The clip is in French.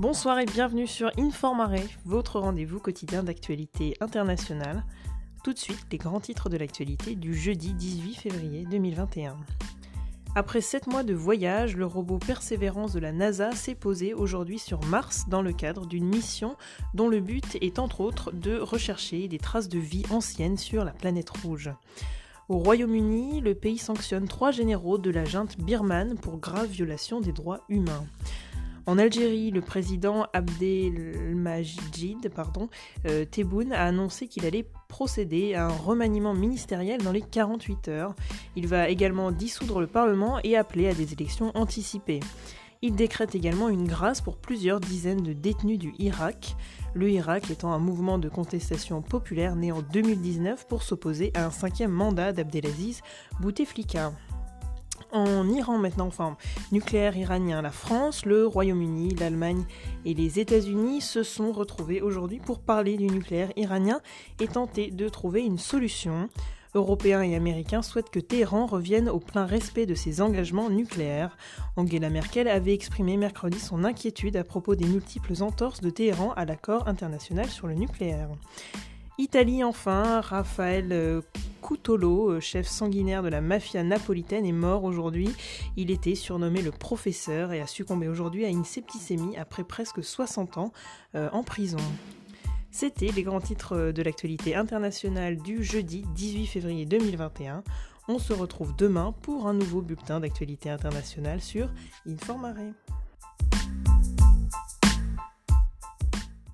Bonsoir et bienvenue sur Informare, votre rendez-vous quotidien d'actualité internationale. Tout de suite, les grands titres de l'actualité du jeudi 18 février 2021. Après 7 mois de voyage, le robot Persévérance de la NASA s'est posé aujourd'hui sur Mars dans le cadre d'une mission dont le but est entre autres de rechercher des traces de vie anciennes sur la planète rouge. Au Royaume-Uni, le pays sanctionne trois généraux de la junte birmane pour grave violation des droits humains. En Algérie, le président Abdelmajid pardon, euh, Tebboune a annoncé qu'il allait procéder à un remaniement ministériel dans les 48 heures. Il va également dissoudre le Parlement et appeler à des élections anticipées. Il décrète également une grâce pour plusieurs dizaines de détenus du Irak, le Irak étant un mouvement de contestation populaire né en 2019 pour s'opposer à un cinquième mandat d'Abdelaziz Bouteflika en Iran maintenant, enfin nucléaire iranien, la France, le Royaume-Uni, l'Allemagne et les États-Unis se sont retrouvés aujourd'hui pour parler du nucléaire iranien et tenter de trouver une solution. Européens et Américains souhaitent que Téhéran revienne au plein respect de ses engagements nucléaires. Angela Merkel avait exprimé mercredi son inquiétude à propos des multiples entorses de Téhéran à l'accord international sur le nucléaire. Italie enfin, Raphaël Coutolo, euh, chef sanguinaire de la mafia napolitaine, est mort aujourd'hui. Il était surnommé le professeur et a succombé aujourd'hui à une septicémie après presque 60 ans euh, en prison. C'était les grands titres de l'actualité internationale du jeudi 18 février 2021. On se retrouve demain pour un nouveau bulletin d'actualité internationale sur Informare.